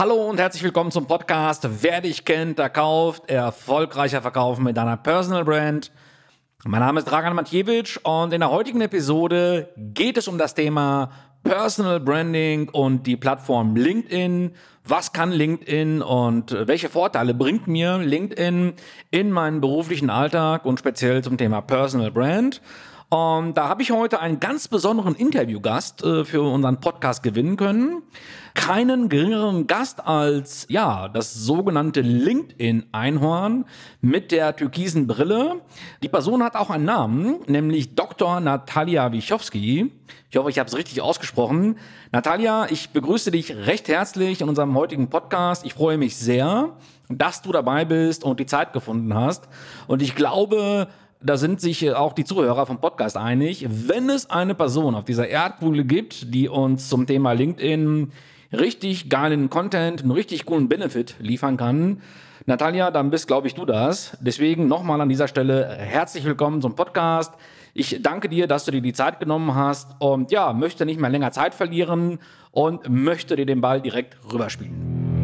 Hallo und herzlich willkommen zum Podcast Wer dich kennt, der kauft, erfolgreicher verkaufen mit deiner Personal Brand. Mein Name ist Dragan Matjewitsch und in der heutigen Episode geht es um das Thema Personal Branding und die Plattform LinkedIn. Was kann LinkedIn und welche Vorteile bringt mir LinkedIn in meinen beruflichen Alltag und speziell zum Thema Personal Brand? Und da habe ich heute einen ganz besonderen Interviewgast äh, für unseren Podcast gewinnen können. Keinen geringeren Gast als, ja, das sogenannte LinkedIn-Einhorn mit der türkisen Brille. Die Person hat auch einen Namen, nämlich Dr. Natalia Wichowski. Ich hoffe, ich habe es richtig ausgesprochen. Natalia, ich begrüße dich recht herzlich in unserem heutigen Podcast. Ich freue mich sehr, dass du dabei bist und die Zeit gefunden hast. Und ich glaube, da sind sich äh, auch die Zuhörer vom Podcast einig, wenn es eine Person auf dieser Erdkugel gibt, die uns zum Thema LinkedIn richtig geilen Content, einen richtig coolen Benefit liefern kann, Natalia, dann bist, glaube ich, du das. Deswegen nochmal an dieser Stelle herzlich willkommen zum Podcast. Ich danke dir, dass du dir die Zeit genommen hast und ja, möchte nicht mehr länger Zeit verlieren und möchte dir den Ball direkt rüberspielen.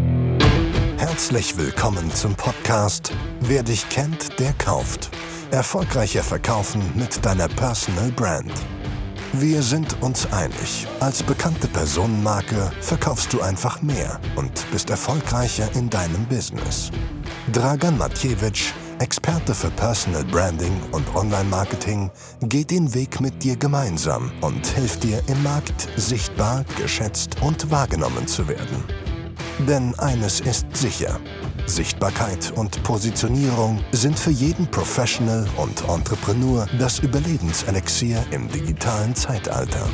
Herzlich willkommen zum Podcast Wer dich kennt, der kauft. Erfolgreicher verkaufen mit deiner Personal Brand. Wir sind uns einig. Als bekannte Personenmarke verkaufst du einfach mehr und bist erfolgreicher in deinem Business. Dragan Matjewitsch, Experte für Personal Branding und Online-Marketing, geht den Weg mit dir gemeinsam und hilft dir im Markt sichtbar, geschätzt und wahrgenommen zu werden. Denn eines ist sicher. Sichtbarkeit und Positionierung sind für jeden Professional und Entrepreneur das Überlebenselixier im digitalen Zeitalter.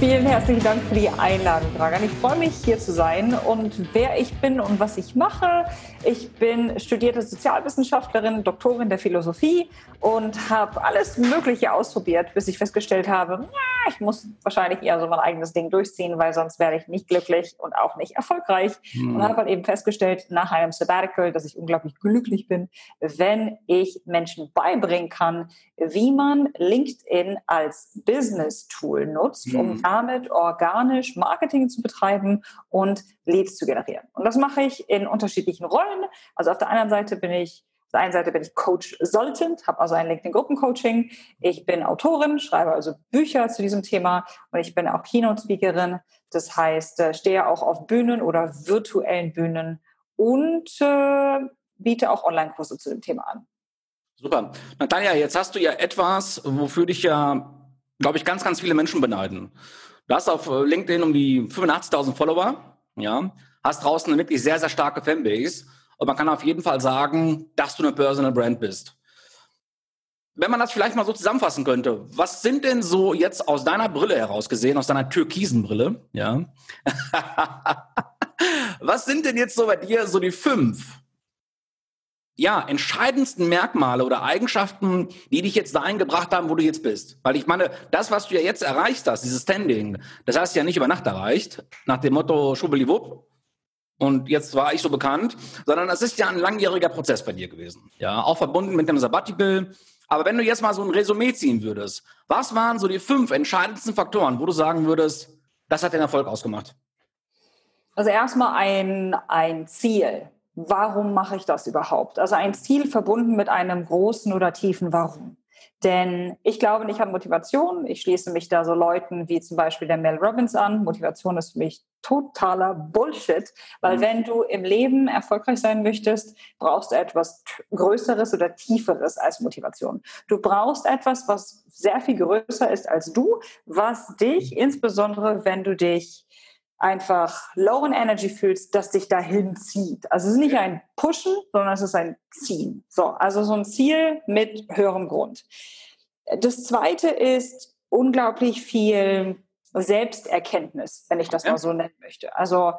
Vielen herzlichen Dank für die Einladung, Dragan. Ich freue mich, hier zu sein und wer ich bin und was ich mache. Ich bin studierte Sozialwissenschaftlerin, Doktorin der Philosophie und habe alles Mögliche ausprobiert, bis ich festgestellt habe, ich muss wahrscheinlich eher so mein eigenes Ding durchziehen, weil sonst werde ich nicht glücklich und auch nicht erfolgreich. Mhm. Und habe halt eben festgestellt nach einem Sabbatical, dass ich unglaublich glücklich bin, wenn ich Menschen beibringen kann, wie man LinkedIn als Business-Tool nutzt, mhm. Damit organisch Marketing zu betreiben und Leads zu generieren. Und das mache ich in unterschiedlichen Rollen. Also auf der einen Seite bin ich auf der einen Seite bin ich Coach Soltent, habe also ein LinkedIn-Gruppencoaching. Ich bin Autorin, schreibe also Bücher zu diesem Thema und ich bin auch Keynote-Speakerin. Das heißt, äh, stehe auch auf Bühnen oder virtuellen Bühnen und äh, biete auch Online-Kurse zu dem Thema an. Super. Natalia, jetzt hast du ja etwas, wofür dich ja glaube ich, ganz, ganz viele Menschen beneiden. Du hast auf äh, LinkedIn um die 85.000 Follower, ja, hast draußen eine wirklich sehr, sehr starke Fanbase und man kann auf jeden Fall sagen, dass du eine Personal Brand bist. Wenn man das vielleicht mal so zusammenfassen könnte, was sind denn so jetzt aus deiner Brille heraus gesehen, aus deiner türkisen Brille, ja, was sind denn jetzt so bei dir so die fünf ja, entscheidendsten Merkmale oder Eigenschaften, die dich jetzt dahin gebracht haben, wo du jetzt bist. Weil ich meine, das, was du ja jetzt erreicht hast, dieses Standing, das hast du ja nicht über Nacht erreicht, nach dem Motto Schubeliwupp. Und jetzt war ich so bekannt, sondern es ist ja ein langjähriger Prozess bei dir gewesen. Ja, auch verbunden mit dem Sabbatical. Aber wenn du jetzt mal so ein Resümee ziehen würdest, was waren so die fünf entscheidendsten Faktoren, wo du sagen würdest, das hat den Erfolg ausgemacht? Also erstmal ein, ein Ziel warum mache ich das überhaupt? Also ein Ziel verbunden mit einem großen oder tiefen Warum. Denn ich glaube nicht an Motivation. Ich schließe mich da so Leuten wie zum Beispiel der Mel Robbins an. Motivation ist für mich totaler Bullshit, weil mhm. wenn du im Leben erfolgreich sein möchtest, brauchst du etwas Größeres oder Tieferes als Motivation. Du brauchst etwas, was sehr viel größer ist als du, was dich mhm. insbesondere, wenn du dich einfach low in energy fühlst, das dich dahin zieht. Also es ist nicht ein Pushen, sondern es ist ein Ziehen. So, also so ein Ziel mit höherem Grund. Das zweite ist unglaublich viel Selbsterkenntnis, wenn ich das mal so nennen möchte. Also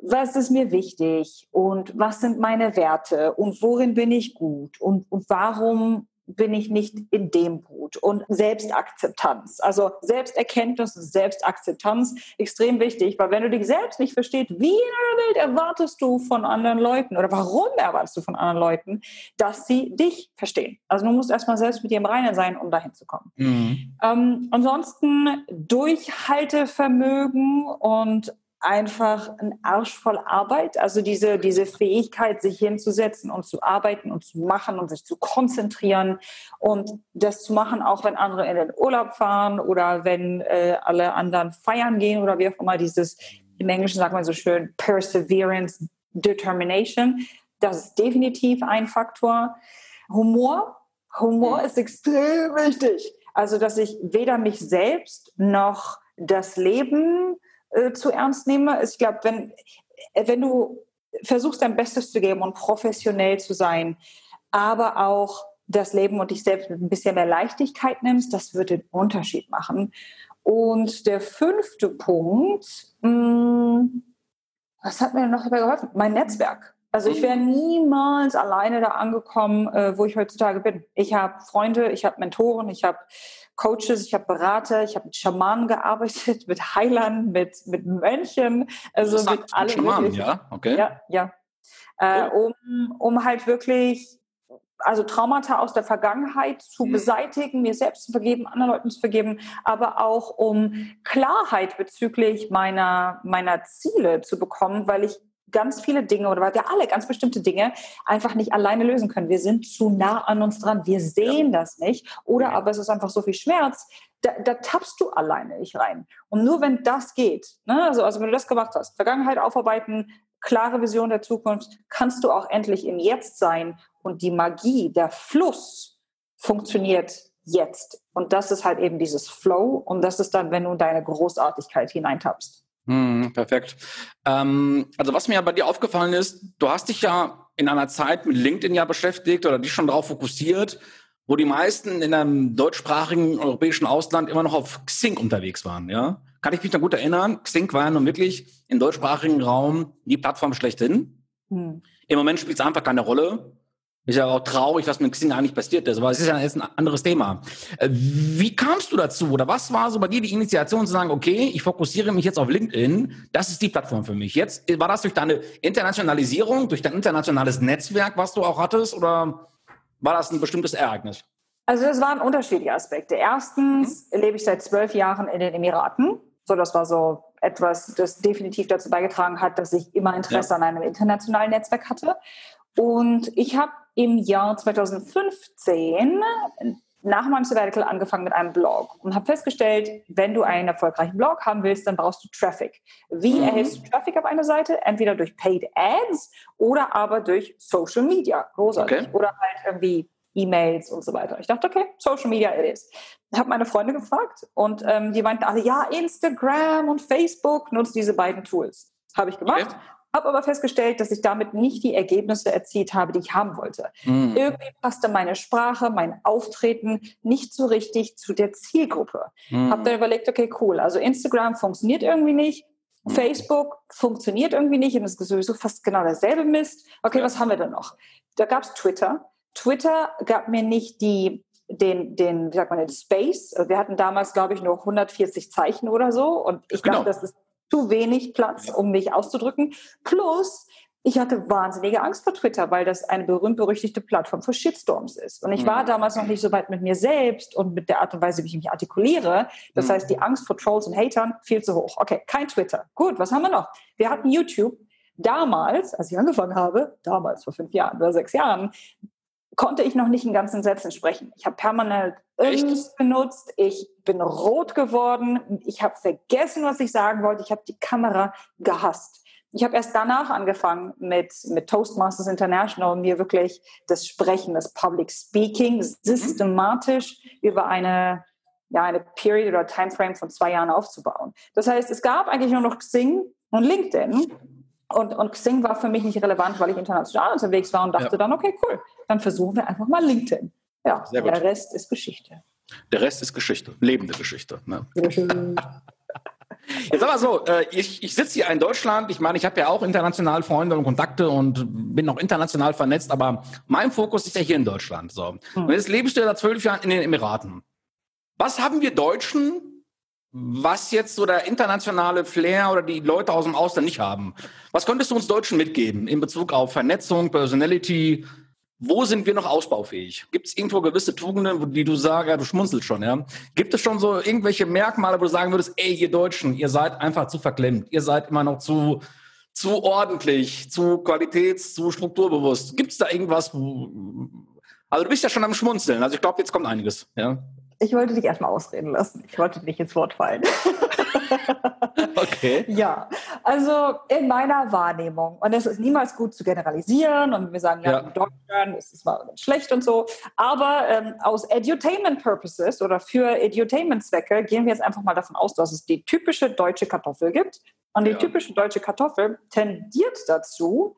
was ist mir wichtig und was sind meine Werte und worin bin ich gut und, und warum bin ich nicht in dem Boot. Und Selbstakzeptanz, also Selbsterkenntnis und Selbstakzeptanz, extrem wichtig, weil wenn du dich selbst nicht verstehst, wie in der Welt erwartest du von anderen Leuten oder warum erwartest du von anderen Leuten, dass sie dich verstehen? Also du musst erstmal selbst mit dir im Reinen sein, um dahin zu kommen. Mhm. Ähm, ansonsten Durchhaltevermögen und einfach ein Arsch voll Arbeit. Also diese, diese Fähigkeit, sich hinzusetzen und zu arbeiten und zu machen und sich zu konzentrieren und das zu machen, auch wenn andere in den Urlaub fahren oder wenn äh, alle anderen feiern gehen oder wie auch immer. Dieses, im Englischen sagt man so schön, Perseverance, Determination. Das ist definitiv ein Faktor. Humor. Humor ist extrem wichtig. Also, dass ich weder mich selbst noch das Leben äh, zu ernst nehme. Ich glaube, wenn, äh, wenn du versuchst, dein Bestes zu geben und professionell zu sein, aber auch das Leben und dich selbst mit ein bisschen mehr Leichtigkeit nimmst, das wird den Unterschied machen. Und der fünfte Punkt, mh, hm, was hat mir noch dabei geholfen? Mein Netzwerk. Also ich wäre niemals alleine da angekommen, äh, wo ich heutzutage bin. Ich habe Freunde, ich habe Mentoren, ich habe Coaches, ich habe Berater, ich habe mit Schamanen gearbeitet, mit Heilern, mit, mit Mönchen, also mit allem. Schamanen, ja, okay. Ja, ja. Äh, um, um halt wirklich also Traumata aus der Vergangenheit zu mhm. beseitigen, mir selbst zu vergeben, anderen Leuten zu vergeben, aber auch um Klarheit bezüglich meiner, meiner Ziele zu bekommen, weil ich ganz viele Dinge oder weil wir alle ganz bestimmte Dinge einfach nicht alleine lösen können. Wir sind zu nah an uns dran, wir sehen ja. das nicht oder aber es ist einfach so viel Schmerz, da, da tappst du alleine nicht rein. Und nur wenn das geht, ne, also, also wenn du das gemacht hast, Vergangenheit aufarbeiten, klare Vision der Zukunft, kannst du auch endlich im Jetzt sein und die Magie, der Fluss funktioniert jetzt. Und das ist halt eben dieses Flow und das ist dann, wenn du in deine Großartigkeit hineintappst. Hm, perfekt. Ähm, also was mir bei dir aufgefallen ist, du hast dich ja in einer Zeit mit LinkedIn ja beschäftigt oder dich schon darauf fokussiert, wo die meisten in einem deutschsprachigen europäischen Ausland immer noch auf Xing unterwegs waren. Ja, kann ich mich noch gut erinnern. Xing war ja nun wirklich im deutschsprachigen Raum die Plattform schlechthin. Hm. Im Moment spielt es einfach keine Rolle. Ist ja auch traurig, was mit Xing eigentlich passiert ist, aber es ist ja jetzt ein anderes Thema. Äh, wie kamst du dazu oder was war so bei dir die Initiation zu sagen, okay, ich fokussiere mich jetzt auf LinkedIn, das ist die Plattform für mich. Jetzt war das durch deine Internationalisierung, durch dein internationales Netzwerk, was du auch hattest oder war das ein bestimmtes Ereignis? Also es waren unterschiedliche Aspekte. Erstens mhm. lebe ich seit zwölf Jahren in den Emiraten. So, das war so etwas, das definitiv dazu beigetragen hat, dass ich immer Interesse ja. an einem internationalen Netzwerk hatte. Und ich habe im Jahr 2015 nach meinem Sabbatical angefangen mit einem Blog und habe festgestellt, wenn du einen erfolgreichen Blog haben willst, dann brauchst du Traffic. Wie mhm. erhältst du Traffic auf einer Seite? Entweder durch Paid Ads oder aber durch Social Media. Großartig. Okay. Oder halt irgendwie E-Mails und so weiter. Ich dachte, okay, Social Media it is. Ich habe meine Freunde gefragt und ähm, die meinten alle, ja, Instagram und Facebook nutzen diese beiden Tools. Habe ich gemacht. Okay habe aber festgestellt, dass ich damit nicht die Ergebnisse erzielt habe, die ich haben wollte. Mhm. Irgendwie passte meine Sprache, mein Auftreten nicht so richtig zu der Zielgruppe. Mhm. Habe dann überlegt, okay, cool, also Instagram funktioniert irgendwie nicht. Facebook funktioniert irgendwie nicht und es ist sowieso fast genau derselbe Mist. Okay, was haben wir denn noch? Da gab es Twitter. Twitter gab mir nicht die den, den, wie sagt man, den Space. Wir hatten damals, glaube ich, nur 140 Zeichen oder so. Und ich genau. dachte, das ist zu wenig Platz, um mich auszudrücken. Plus, ich hatte wahnsinnige Angst vor Twitter, weil das eine berühmt-berüchtigte Plattform für Shitstorms ist. Und ich war mhm. damals noch nicht so weit mit mir selbst und mit der Art und Weise, wie ich mich artikuliere. Das mhm. heißt, die Angst vor Trolls und Hatern viel zu hoch. Okay, kein Twitter. Gut, was haben wir noch? Wir hatten YouTube. Damals, als ich angefangen habe, damals vor fünf Jahren oder sechs Jahren, konnte ich noch nicht in ganzen Sätzen sprechen. Ich habe permanent Ings benutzt, ich bin rot geworden, ich habe vergessen, was ich sagen wollte, ich habe die Kamera gehasst. Ich habe erst danach angefangen mit, mit Toastmasters International, mir wirklich das Sprechen, das Public Speaking systematisch über eine, ja, eine Period oder Timeframe von zwei Jahren aufzubauen. Das heißt, es gab eigentlich nur noch Xing und LinkedIn. Und, und Xing war für mich nicht relevant, weil ich international unterwegs war und dachte ja. dann, okay, cool, dann versuchen wir einfach mal LinkedIn. Ja, der Rest ist Geschichte. Der Rest ist Geschichte, lebende Geschichte. Ne? Jetzt aber so, äh, ich, ich sitze hier in Deutschland. Ich meine, ich habe ja auch international Freunde und Kontakte und bin auch international vernetzt, aber mein Fokus ist ja hier in Deutschland. So. Hm. Und jetzt lebst du ja seit zwölf Jahren in den Emiraten. Was haben wir Deutschen, was jetzt so der internationale Flair oder die Leute aus dem Ausland nicht haben? Was könntest du uns Deutschen mitgeben in Bezug auf Vernetzung, Personality, wo sind wir noch ausbaufähig? Gibt es irgendwo gewisse Tugenden, die du sagst, ja, du schmunzelst schon, ja? Gibt es schon so irgendwelche Merkmale, wo du sagen würdest, ey, ihr Deutschen, ihr seid einfach zu verklemmt, ihr seid immer noch zu, zu ordentlich, zu qualitäts-, zu strukturbewusst. Gibt es da irgendwas, wo, also du bist ja schon am Schmunzeln, also ich glaube, jetzt kommt einiges, ja? Ich wollte dich erstmal ausreden lassen. Ich wollte nicht ins Wort fallen. okay. Ja, also in meiner Wahrnehmung, und es ist niemals gut zu generalisieren und wir sagen, ja, ja. in Deutschland ist es mal schlecht und so, aber ähm, aus Edutainment Purposes oder für Edutainment-Zwecke gehen wir jetzt einfach mal davon aus, dass es die typische deutsche Kartoffel gibt. Und die ja. typische deutsche Kartoffel tendiert dazu,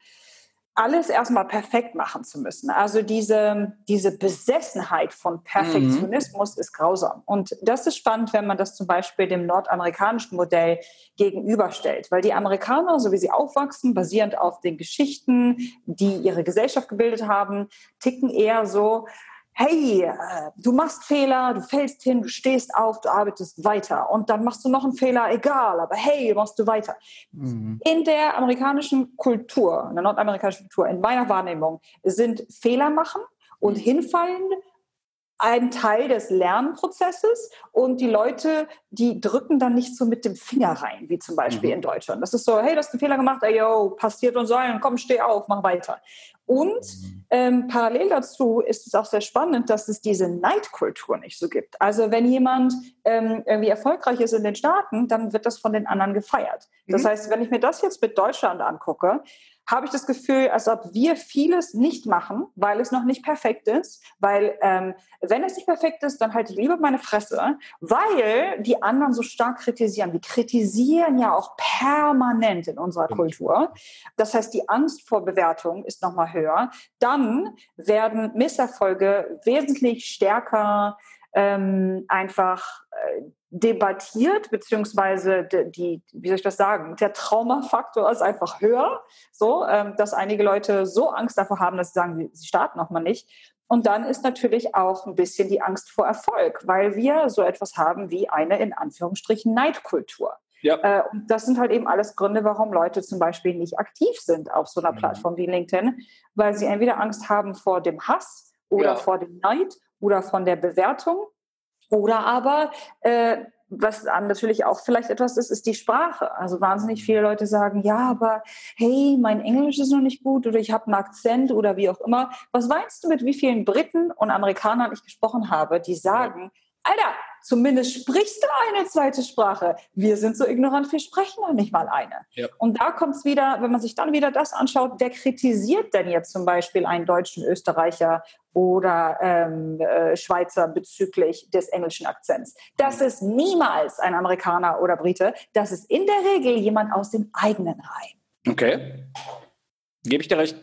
alles erstmal perfekt machen zu müssen. Also diese, diese Besessenheit von Perfektionismus mhm. ist grausam. Und das ist spannend, wenn man das zum Beispiel dem nordamerikanischen Modell gegenüberstellt, weil die Amerikaner, so wie sie aufwachsen, basierend auf den Geschichten, die ihre Gesellschaft gebildet haben, ticken eher so, hey, äh, du machst Fehler, du fällst hin, du stehst auf, du arbeitest weiter und dann machst du noch einen Fehler, egal, aber hey, machst du weiter. Mhm. In der amerikanischen Kultur, in der nordamerikanischen Kultur, in meiner Wahrnehmung, sind Fehler machen und mhm. hinfallen ein Teil des Lernprozesses und die Leute, die drücken dann nicht so mit dem Finger rein, wie zum Beispiel mhm. in Deutschland. Das ist so, hey, du hast einen Fehler gemacht, ey, yo, passiert und sein, komm, steh auf, mach weiter. Und mhm. ähm, parallel dazu ist es auch sehr spannend, dass es diese Neidkultur nicht so gibt. Also wenn jemand ähm, irgendwie erfolgreich ist in den Staaten, dann wird das von den anderen gefeiert. Das mhm. heißt, wenn ich mir das jetzt mit Deutschland angucke, habe ich das Gefühl, als ob wir vieles nicht machen, weil es noch nicht perfekt ist. Weil ähm, wenn es nicht perfekt ist, dann halte ich lieber meine Fresse, weil die anderen so stark kritisieren. Wir kritisieren ja auch permanent in unserer Kultur. Das heißt, die Angst vor Bewertung ist nochmal höher. Dann werden Misserfolge wesentlich stärker ähm, einfach äh, debattiert, beziehungsweise die, wie soll ich das sagen, der Traumafaktor ist einfach höher, so, ähm, dass einige Leute so Angst davor haben, dass sie sagen, sie starten nochmal nicht. Und dann ist natürlich auch ein bisschen die Angst vor Erfolg, weil wir so etwas haben wie eine in Anführungsstrichen Neidkultur. Ja. Äh, und das sind halt eben alles Gründe, warum Leute zum Beispiel nicht aktiv sind auf so einer mhm. Plattform wie LinkedIn, weil sie entweder Angst haben vor dem Hass oder ja. vor dem Neid oder von der Bewertung oder aber, äh, was natürlich auch vielleicht etwas ist, ist die Sprache. Also wahnsinnig viele Leute sagen, ja, aber hey, mein Englisch ist noch nicht gut oder ich habe einen Akzent oder wie auch immer. Was meinst du mit wie vielen Briten und Amerikanern ich gesprochen habe, die sagen, Alter, zumindest sprichst du eine zweite Sprache. Wir sind so ignorant, wir sprechen noch nicht mal eine. Ja. Und da kommt es wieder, wenn man sich dann wieder das anschaut, wer kritisiert denn jetzt zum Beispiel einen deutschen Österreicher oder ähm, äh, Schweizer bezüglich des englischen Akzents? Das ist niemals ein Amerikaner oder Brite, das ist in der Regel jemand aus dem eigenen Reihen. Okay. Gebe ich dir recht.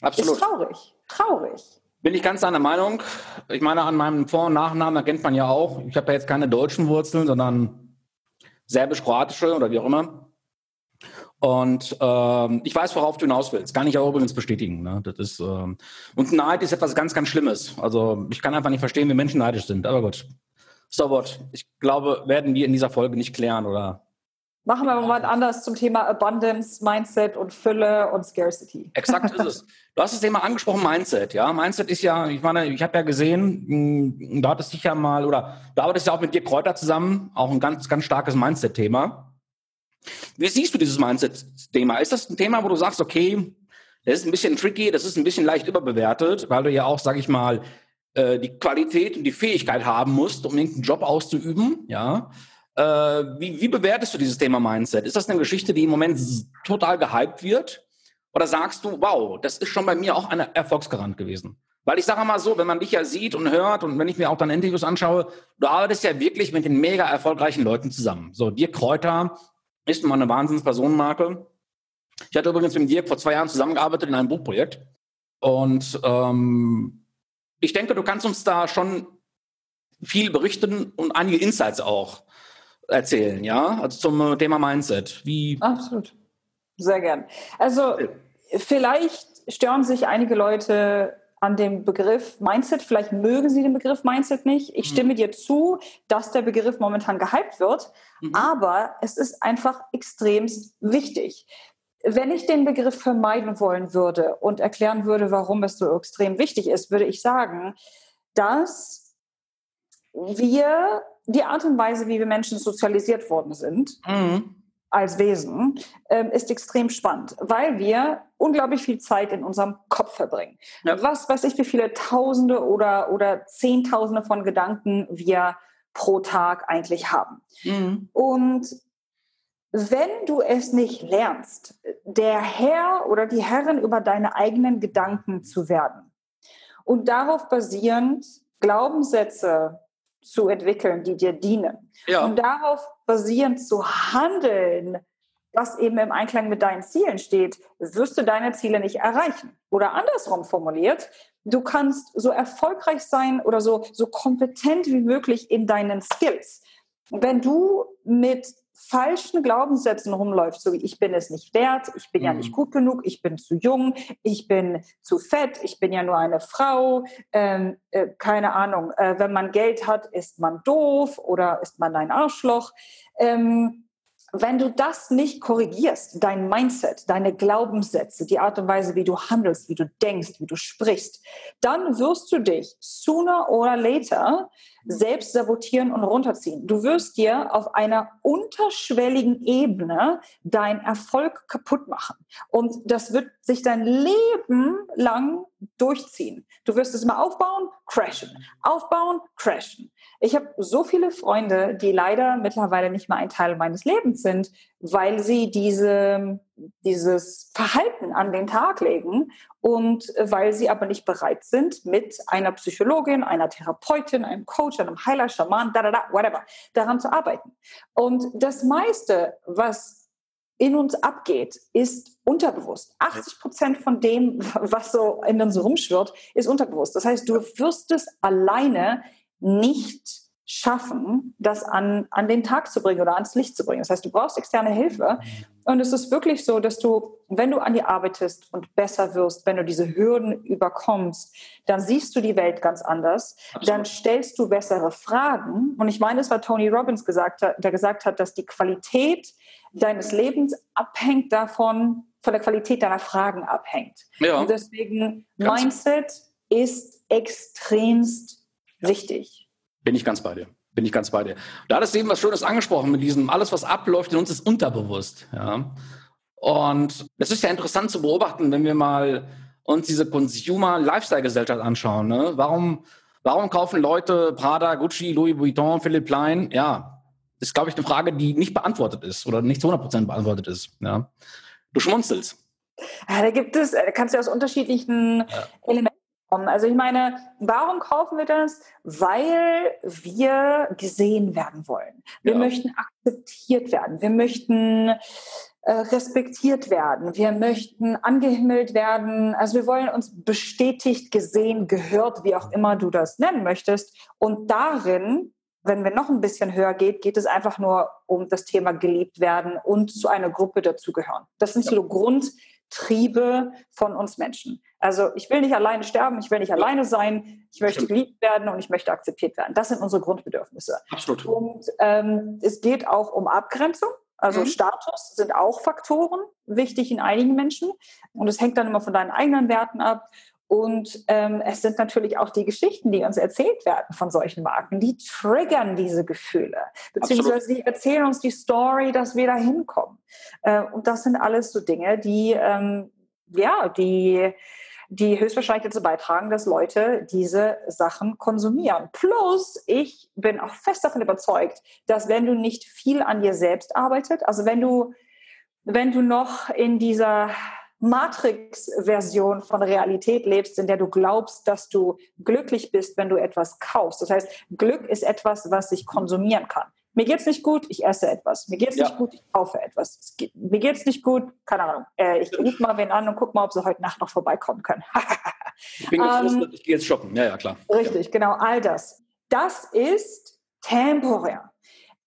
Absolut. Ist traurig. Traurig. Bin ich ganz deiner Meinung. Ich meine, an meinem Vor- und Nachnamen erkennt man ja auch, ich habe ja jetzt keine deutschen Wurzeln, sondern serbisch-kroatische oder wie auch immer. Und ähm, ich weiß, worauf du hinaus willst. Kann ich auch übrigens bestätigen. Ne? Das ist, ähm, und Neid ist etwas ganz, ganz Schlimmes. Also ich kann einfach nicht verstehen, wie Menschen neidisch sind. Aber gut. So what? Ich glaube, werden wir in dieser Folge nicht klären oder Machen wir mal anders zum Thema Abundance, Mindset und Fülle und Scarcity. Exakt ist es. Du hast das Thema angesprochen, Mindset. Ja, Mindset ist ja, ich meine, ich habe ja gesehen, hm, da hattest dich ja mal, oder du arbeitest ja auch mit dir Kräuter zusammen, auch ein ganz, ganz starkes Mindset-Thema. Wie siehst du dieses Mindset-Thema? Ist das ein Thema, wo du sagst, okay, das ist ein bisschen tricky, das ist ein bisschen leicht überbewertet, weil du ja auch, sag ich mal, äh, die Qualität und die Fähigkeit haben musst, um irgendeinen Job auszuüben, ja. Äh, wie, wie bewertest du dieses Thema Mindset? Ist das eine Geschichte, die im Moment total gehypt wird? Oder sagst du, wow, das ist schon bei mir auch ein Erfolgsgarant gewesen? Weil ich sage mal so, wenn man dich ja sieht und hört und wenn ich mir auch dann Interviews anschaue, du arbeitest ja wirklich mit den mega erfolgreichen Leuten zusammen. So, Dirk Kräuter ist mal eine Wahnsinns-Personenmarke. Ich hatte übrigens mit Dirk vor zwei Jahren zusammengearbeitet in einem Buchprojekt. Und ähm, ich denke, du kannst uns da schon viel berichten und einige Insights auch erzählen, ja? Also zum Thema Mindset. Wie? Absolut. Sehr gern. Also vielleicht stören sich einige Leute an dem Begriff Mindset. Vielleicht mögen sie den Begriff Mindset nicht. Ich mhm. stimme dir zu, dass der Begriff momentan gehypt wird, mhm. aber es ist einfach extremst wichtig. Wenn ich den Begriff vermeiden wollen würde und erklären würde, warum es so extrem wichtig ist, würde ich sagen, dass wir die Art und Weise, wie wir Menschen sozialisiert worden sind, mhm als Wesen ähm, ist extrem spannend, weil wir unglaublich viel Zeit in unserem Kopf verbringen. Ja. Was weiß ich, wie viele Tausende oder, oder Zehntausende von Gedanken wir pro Tag eigentlich haben. Mhm. Und wenn du es nicht lernst, der Herr oder die Herrin über deine eigenen Gedanken zu werden und darauf basierend Glaubenssätze zu entwickeln, die dir dienen. Ja. Und darauf basierend zu handeln, was eben im Einklang mit deinen Zielen steht, wirst du deine Ziele nicht erreichen. Oder andersrum formuliert, du kannst so erfolgreich sein oder so, so kompetent wie möglich in deinen Skills. Wenn du mit falschen Glaubenssätzen rumläuft, so wie ich bin es nicht wert, ich bin mhm. ja nicht gut genug, ich bin zu jung, ich bin zu fett, ich bin ja nur eine Frau, ähm, äh, keine Ahnung, äh, wenn man Geld hat, ist man doof oder ist man ein Arschloch. Ähm, wenn du das nicht korrigierst, dein Mindset, deine Glaubenssätze, die Art und Weise, wie du handelst, wie du denkst, wie du sprichst, dann wirst du dich sooner or later selbst sabotieren und runterziehen. Du wirst dir auf einer unterschwelligen Ebene deinen Erfolg kaputt machen. Und das wird sich dein Leben lang durchziehen. Du wirst es mal aufbauen, crashen, aufbauen, crashen. Ich habe so viele Freunde, die leider mittlerweile nicht mehr ein Teil meines Lebens sind, weil sie diese, dieses Verhalten an den Tag legen und weil sie aber nicht bereit sind, mit einer Psychologin, einer Therapeutin, einem Coach, einem Heiler, Schaman, da, da, da, whatever, daran zu arbeiten. Und das meiste, was in uns abgeht, ist unterbewusst. 80 Prozent von dem, was so in uns rumschwirrt, ist unterbewusst. Das heißt, du wirst es alleine nicht schaffen, das an, an den Tag zu bringen oder ans Licht zu bringen. Das heißt, du brauchst externe Hilfe. Und es ist wirklich so, dass du, wenn du an dir arbeitest und besser wirst, wenn du diese Hürden überkommst, dann siehst du die Welt ganz anders. Absolut. Dann stellst du bessere Fragen. Und ich meine, es war Tony Robbins gesagt, der gesagt hat, dass die Qualität deines Lebens abhängt davon, von der Qualität deiner Fragen abhängt. Ja. Und deswegen Mindset ist extremst wichtig. Bin ich ganz bei dir. Bin ich ganz bei dir. Da hat es eben was Schönes angesprochen mit diesem, alles, was abläuft in uns, ist unterbewusst. Ja. Und es ist ja interessant zu beobachten, wenn wir mal uns diese Consumer-Lifestyle-Gesellschaft anschauen. Ne? Warum, warum kaufen Leute Prada, Gucci, Louis Vuitton, Philipp Plein? Ja, das ist, glaube ich, eine Frage, die nicht beantwortet ist oder nicht zu 100% beantwortet ist. Ja. Du schmunzelst. Ja, da gibt es, da kannst du aus unterschiedlichen ja. Elementen also ich meine, warum kaufen wir das? Weil wir gesehen werden wollen. Wir ja. möchten akzeptiert werden. Wir möchten äh, respektiert werden. Wir möchten angehimmelt werden. Also wir wollen uns bestätigt, gesehen, gehört, wie auch immer du das nennen möchtest. Und darin wenn wir noch ein bisschen höher geht, geht es einfach nur um das Thema geliebt werden und zu einer Gruppe dazugehören. Das sind so Grund, Triebe von uns Menschen. Also ich will nicht alleine sterben, ich will nicht alleine sein, ich möchte geliebt werden und ich möchte akzeptiert werden. Das sind unsere Grundbedürfnisse. Absolut. Und ähm, es geht auch um Abgrenzung. Also mhm. Status sind auch Faktoren wichtig in einigen Menschen. Und es hängt dann immer von deinen eigenen Werten ab. Und ähm, es sind natürlich auch die Geschichten, die uns erzählt werden von solchen Marken, die triggern diese Gefühle, beziehungsweise Absolut. die erzählen uns die Story, dass wir da hinkommen. Äh, und das sind alles so Dinge, die, ähm, ja, die, die höchstwahrscheinlich dazu beitragen, dass Leute diese Sachen konsumieren. Plus, ich bin auch fest davon überzeugt, dass wenn du nicht viel an dir selbst arbeitet, also wenn du, wenn du noch in dieser Matrix-Version von Realität lebst, in der du glaubst, dass du glücklich bist, wenn du etwas kaufst. Das heißt, Glück ist etwas, was ich konsumieren kann. Mir geht's nicht gut, ich esse etwas. Mir geht's ja. nicht gut, ich kaufe etwas. Geht, mir geht's nicht gut, keine Ahnung. Äh, ich rufe mal wen an und guck mal, ob sie heute Nacht noch vorbeikommen können. ich bin gefrustet, ähm, ich gehe jetzt shoppen. Ja, ja, klar. Richtig, ja. genau, all das. Das ist temporär.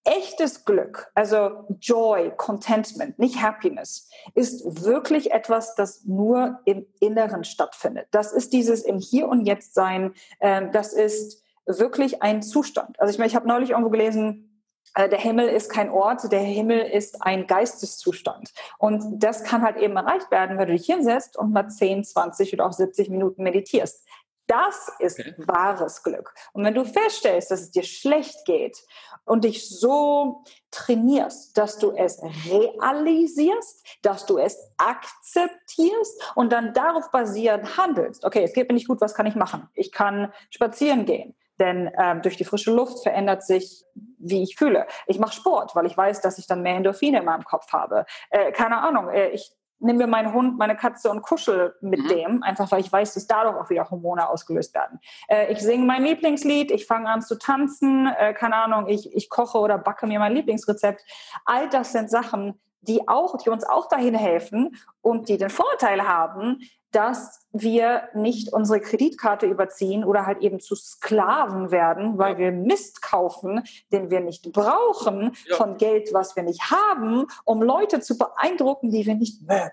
Echtes Glück, also Joy, Contentment, nicht Happiness, ist wirklich etwas, das nur im Inneren stattfindet. Das ist dieses im Hier und Jetzt sein. Ähm, das ist wirklich ein Zustand. Also ich meine, ich habe neulich irgendwo gelesen, äh, der Himmel ist kein Ort, der Himmel ist ein Geisteszustand. Und das kann halt eben erreicht werden, wenn du dich hinsetzt und mal 10, 20 oder auch 70 Minuten meditierst. Das ist okay. wahres Glück. Und wenn du feststellst, dass es dir schlecht geht und dich so trainierst, dass du es realisierst, dass du es akzeptierst und dann darauf basierend handelst. Okay, es geht mir nicht gut, was kann ich machen? Ich kann spazieren gehen, denn ähm, durch die frische Luft verändert sich, wie ich fühle. Ich mache Sport, weil ich weiß, dass ich dann mehr Endorphine in meinem Kopf habe. Äh, keine Ahnung, äh, ich nehme mir meinen Hund, meine Katze und kuschel mit mhm. dem, einfach weil ich weiß, dass dadurch auch wieder Hormone ausgelöst werden. Äh, ich singe mein Lieblingslied, ich fange an zu tanzen, äh, keine Ahnung, ich, ich koche oder backe mir mein Lieblingsrezept. All das sind Sachen, die auch, die uns auch dahin helfen und die den Vorteil haben, dass wir nicht unsere Kreditkarte überziehen oder halt eben zu Sklaven werden, weil wir Mist kaufen, den wir nicht brauchen, ja. von Geld, was wir nicht haben, um Leute zu beeindrucken, die wir nicht mögen.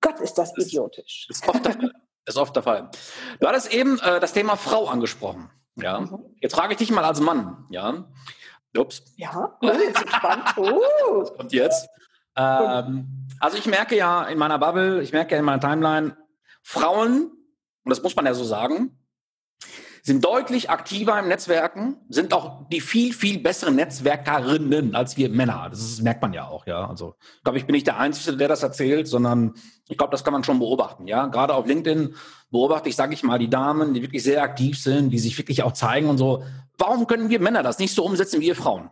Gott, ist das, das idiotisch. Ist oft, der, ist oft der Fall. Du hattest eben äh, das Thema Frau angesprochen. Ja. Mhm. Jetzt frage ich dich mal als Mann. Ja. Ups. Ja, oh, jetzt spannend. Oh. Was kommt jetzt? Ähm, also ich merke ja in meiner Bubble, ich merke ja in meiner Timeline, Frauen, und das muss man ja so sagen, sind deutlich aktiver im Netzwerken, sind auch die viel, viel besseren Netzwerkerinnen als wir Männer. Das ist, merkt man ja auch, ja. Also, ich glaube, ich bin nicht der Einzige, der das erzählt, sondern ich glaube, das kann man schon beobachten, ja. Gerade auf LinkedIn beobachte ich, sage ich mal, die Damen, die wirklich sehr aktiv sind, die sich wirklich auch zeigen und so. Warum können wir Männer das nicht so umsetzen wie ihr Frauen?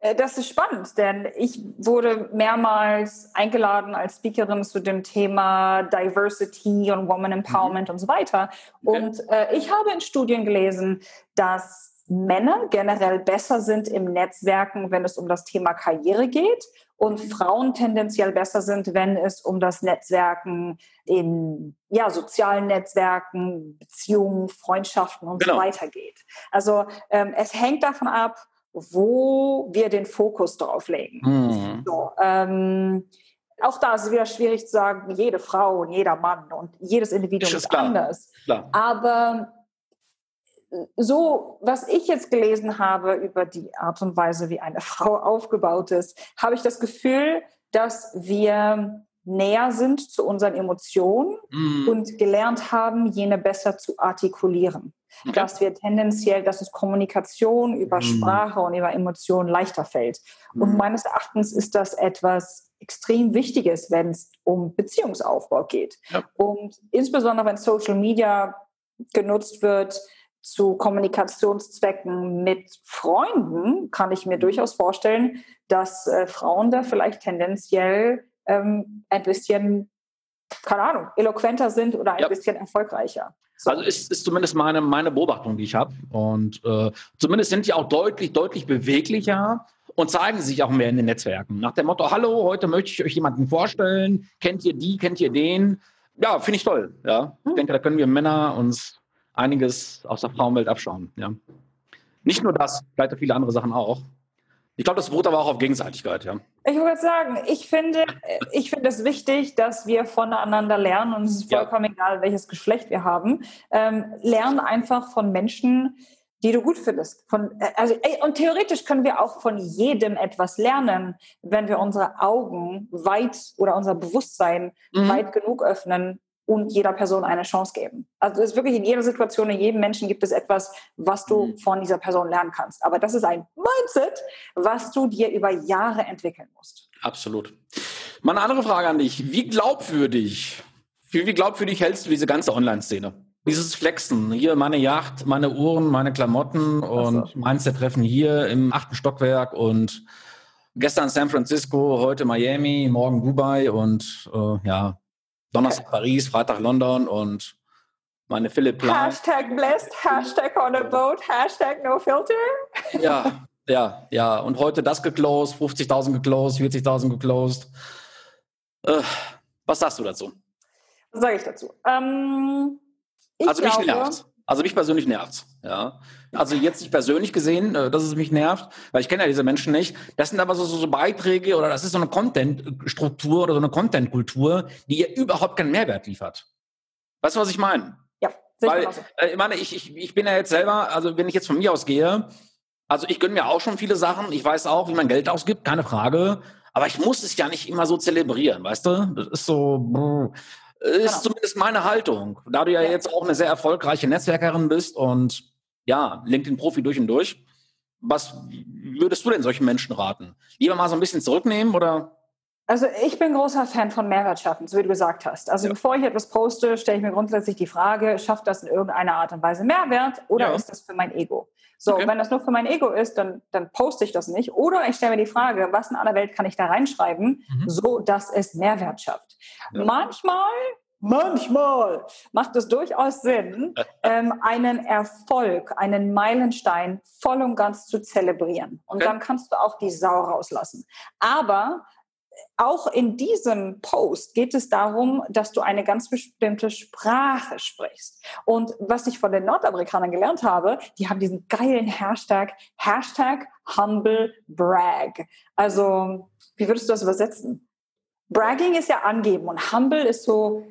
Äh, das ist spannend, denn ich wurde mehrmals eingeladen als Speakerin zu dem Thema Diversity und Woman Empowerment mhm. und so weiter. Und äh, ich habe in Studien gelesen, dass Männer generell besser sind im Netzwerken, wenn es um das Thema Karriere geht und Frauen tendenziell besser sind, wenn es um das Netzwerken in ja, sozialen Netzwerken, Beziehungen, Freundschaften und genau. so weiter geht. Also ähm, es hängt davon ab, wo wir den Fokus drauf legen. Mhm. So, ähm, auch da ist es wieder schwierig zu sagen, jede Frau und jeder Mann und jedes Individuum ist, ist anders. Klar. Aber so, was ich jetzt gelesen habe über die Art und Weise, wie eine Frau aufgebaut ist, habe ich das Gefühl, dass wir näher sind zu unseren Emotionen mm. und gelernt haben, jene besser zu artikulieren. Okay. Dass wir tendenziell, dass es Kommunikation über mm. Sprache und über Emotionen leichter fällt. Mm. Und meines Erachtens ist das etwas extrem Wichtiges, wenn es um Beziehungsaufbau geht. Ja. Und insbesondere wenn Social Media genutzt wird, zu Kommunikationszwecken mit Freunden kann ich mir mm. durchaus vorstellen, dass äh, Frauen da vielleicht tendenziell ähm, ein bisschen, keine Ahnung, eloquenter sind oder ein ja. bisschen erfolgreicher. So. Also ist, ist zumindest meine, meine Beobachtung, die ich habe. Und äh, zumindest sind die auch deutlich, deutlich beweglicher und zeigen sich auch mehr in den Netzwerken. Nach dem Motto, hallo, heute möchte ich euch jemanden vorstellen. Kennt ihr die, kennt ihr den? Ja, finde ich toll. Ja. Ich hm. denke, da können wir Männer uns einiges aus der Frauenwelt abschauen. Ja. Nicht nur das, vielleicht auch viele andere Sachen auch. Ich glaube, das beruht aber auch auf Gegenseitigkeit, ja. Ich würde sagen, ich finde, ich finde es wichtig, dass wir voneinander lernen und es ist vollkommen ja. egal, welches Geschlecht wir haben. Ähm, lernen einfach von Menschen, die du gut findest. Von, äh, also, ey, und theoretisch können wir auch von jedem etwas lernen, wenn wir unsere Augen weit oder unser Bewusstsein mhm. weit genug öffnen, und jeder Person eine Chance geben. Also es ist wirklich in jeder Situation, in jedem Menschen gibt es etwas, was du mhm. von dieser Person lernen kannst. Aber das ist ein Mindset, was du dir über Jahre entwickeln musst. Absolut. Mal eine andere Frage an dich. Wie glaubwürdig, wie, wie glaubwürdig hältst du diese ganze Online-Szene? Dieses Flexen, hier meine Yacht, meine Uhren, meine Klamotten und so. Mindset-Treffen hier im achten Stockwerk und gestern San Francisco, heute Miami, morgen Dubai und äh, ja, Donnerstag okay. Paris, Freitag London und meine Philipp Plan. Hashtag blessed, Hashtag on a boat, Hashtag no filter. Ja, ja, ja. Und heute das geclosed, 50.000 geclosed, 40.000 geclosed. Äh, was sagst du dazu? Was sage ich dazu? Ähm, ich also mich nervt. Also mich persönlich nervt's. Ja. Also jetzt nicht persönlich gesehen, äh, dass es mich nervt, weil ich kenne ja diese Menschen nicht. Das sind aber so, so, Beiträge oder das ist so eine Content-Struktur oder so eine Content-Kultur, die ihr überhaupt keinen Mehrwert liefert. Weißt du, was ich meine? Ja. Weil, äh, ich meine, ich, ich, ich bin ja jetzt selber, also wenn ich jetzt von mir aus gehe, also ich gönne mir auch schon viele Sachen. Ich weiß auch, wie man Geld ausgibt, keine Frage. Aber ich muss es ja nicht immer so zelebrieren, weißt du? Das ist so, ist genau. zumindest meine Haltung. Da du ja, ja, jetzt auch eine sehr erfolgreiche Netzwerkerin bist und ja, LinkedIn-Profi durch und durch. Was würdest du denn solchen Menschen raten? Lieber mal so ein bisschen zurücknehmen oder? Also ich bin großer Fan von Mehrwert schaffen, so wie du gesagt hast. Also ja. bevor ich etwas poste, stelle ich mir grundsätzlich die Frage, schafft das in irgendeiner Art und Weise Mehrwert oder ja. ist das für mein Ego? So, okay. wenn das nur für mein Ego ist, dann, dann poste ich das nicht. Oder ich stelle mir die Frage, was in aller Welt kann ich da reinschreiben, mhm. so dass es Mehrwert schafft. Ja. Manchmal Manchmal macht es durchaus Sinn, ähm, einen Erfolg, einen Meilenstein voll und ganz zu zelebrieren. Und okay. dann kannst du auch die Sau rauslassen. Aber auch in diesem Post geht es darum, dass du eine ganz bestimmte Sprache sprichst. Und was ich von den Nordamerikanern gelernt habe, die haben diesen geilen Hashtag, Hashtag Humble Brag. Also, wie würdest du das übersetzen? Bragging ist ja angeben und Humble ist so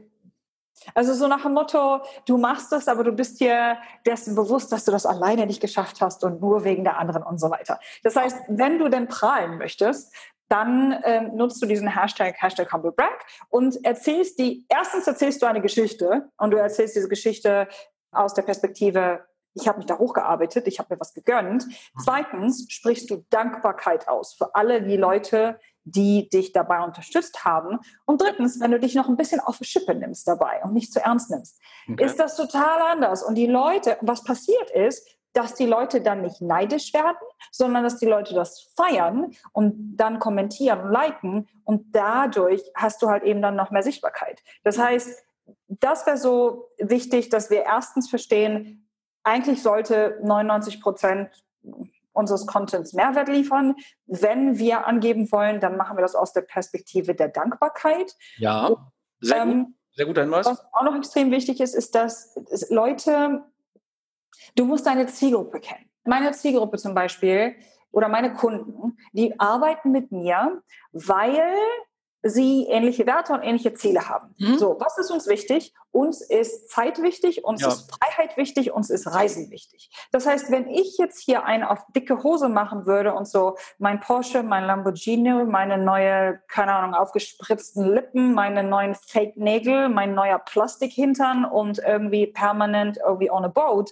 also so nach dem Motto, du machst das, aber du bist dir dessen bewusst, dass du das alleine nicht geschafft hast und nur wegen der anderen und so weiter. Das heißt, wenn du denn prahlen möchtest, dann ähm, nutzt du diesen Hashtag, Hashtag HumbleBrag und erzählst die, erstens erzählst du eine Geschichte und du erzählst diese Geschichte aus der Perspektive, ich habe mich da hochgearbeitet, ich habe mir was gegönnt. Mhm. Zweitens sprichst du Dankbarkeit aus für alle die Leute, die dich dabei unterstützt haben. Und drittens, wenn du dich noch ein bisschen auf die Schippe nimmst dabei und nicht zu ernst nimmst, okay. ist das total anders. Und die Leute, was passiert ist, dass die Leute dann nicht neidisch werden, sondern dass die Leute das feiern und dann kommentieren und liken und dadurch hast du halt eben dann noch mehr Sichtbarkeit. Das heißt, das wäre so wichtig, dass wir erstens verstehen, eigentlich sollte 99 Prozent unseres Contents Mehrwert liefern. Wenn wir angeben wollen, dann machen wir das aus der Perspektive der Dankbarkeit. Ja, sehr gut. Ähm, sehr guter Hinweis. Was auch noch extrem wichtig ist, ist, dass Leute, du musst deine Zielgruppe kennen. Meine Zielgruppe zum Beispiel oder meine Kunden, die arbeiten mit mir, weil sie ähnliche Werte und ähnliche Ziele haben. Mhm. So, was ist uns wichtig? Uns ist Zeit wichtig, uns ja. ist Freiheit wichtig, uns ist Reisen wichtig. Das heißt, wenn ich jetzt hier einen auf dicke Hose machen würde und so mein Porsche, mein Lamborghini, meine neue, keine Ahnung, aufgespritzten Lippen, meine neuen Fake-Nägel, mein neuer Plastikhintern und irgendwie permanent irgendwie on a boat,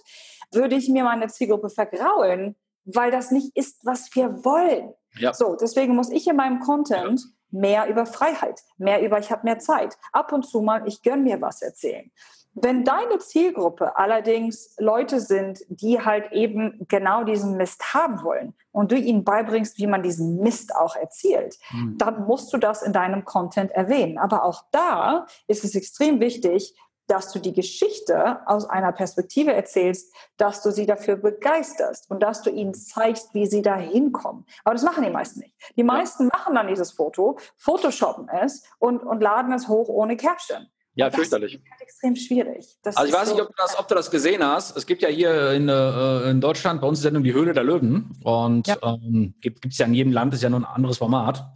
würde ich mir meine Zielgruppe vergraulen, weil das nicht ist, was wir wollen. Ja. So, deswegen muss ich in meinem Content ja mehr über Freiheit, mehr über ich habe mehr Zeit, ab und zu mal ich gönn mir was erzählen. Wenn deine Zielgruppe allerdings Leute sind, die halt eben genau diesen Mist haben wollen und du ihnen beibringst, wie man diesen Mist auch erzielt, mhm. dann musst du das in deinem Content erwähnen. Aber auch da ist es extrem wichtig, dass du die Geschichte aus einer Perspektive erzählst, dass du sie dafür begeisterst und dass du ihnen zeigst, wie sie da hinkommen. Aber das machen die meisten nicht. Die meisten ja. machen dann dieses Foto, photoshoppen es und, und laden es hoch ohne Caption. Ja, fürchterlich. Das ist halt extrem schwierig. Das also ich weiß so nicht, ob du, das, ob du, das, gesehen hast. Es gibt ja hier in, äh, in Deutschland bei uns die Sendung Die Höhle der Löwen. Und ja. ähm, gibt es ja in jedem Land, ist ja nur ein anderes Format.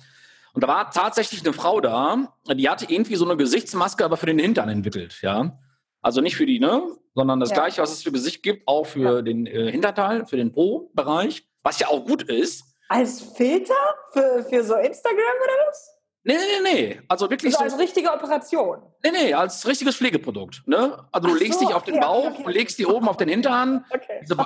Und da war tatsächlich eine Frau da, die hatte irgendwie so eine Gesichtsmaske, aber für den Hintern entwickelt, ja. Also nicht für die, ne, sondern das ja. gleiche, was es für Gesicht gibt, auch für ja. den äh, Hinterteil, für den Po-Bereich, was ja auch gut ist. Als Filter für, für so Instagram oder was? Nee, nee, nee. Also wirklich also so. Als richtige Operation. Nee, nee, als richtiges Pflegeprodukt. Ne? Also du Ach legst so, dich auf den Bauch, okay, okay. legst die oben auf den Hintern. Okay. Diese,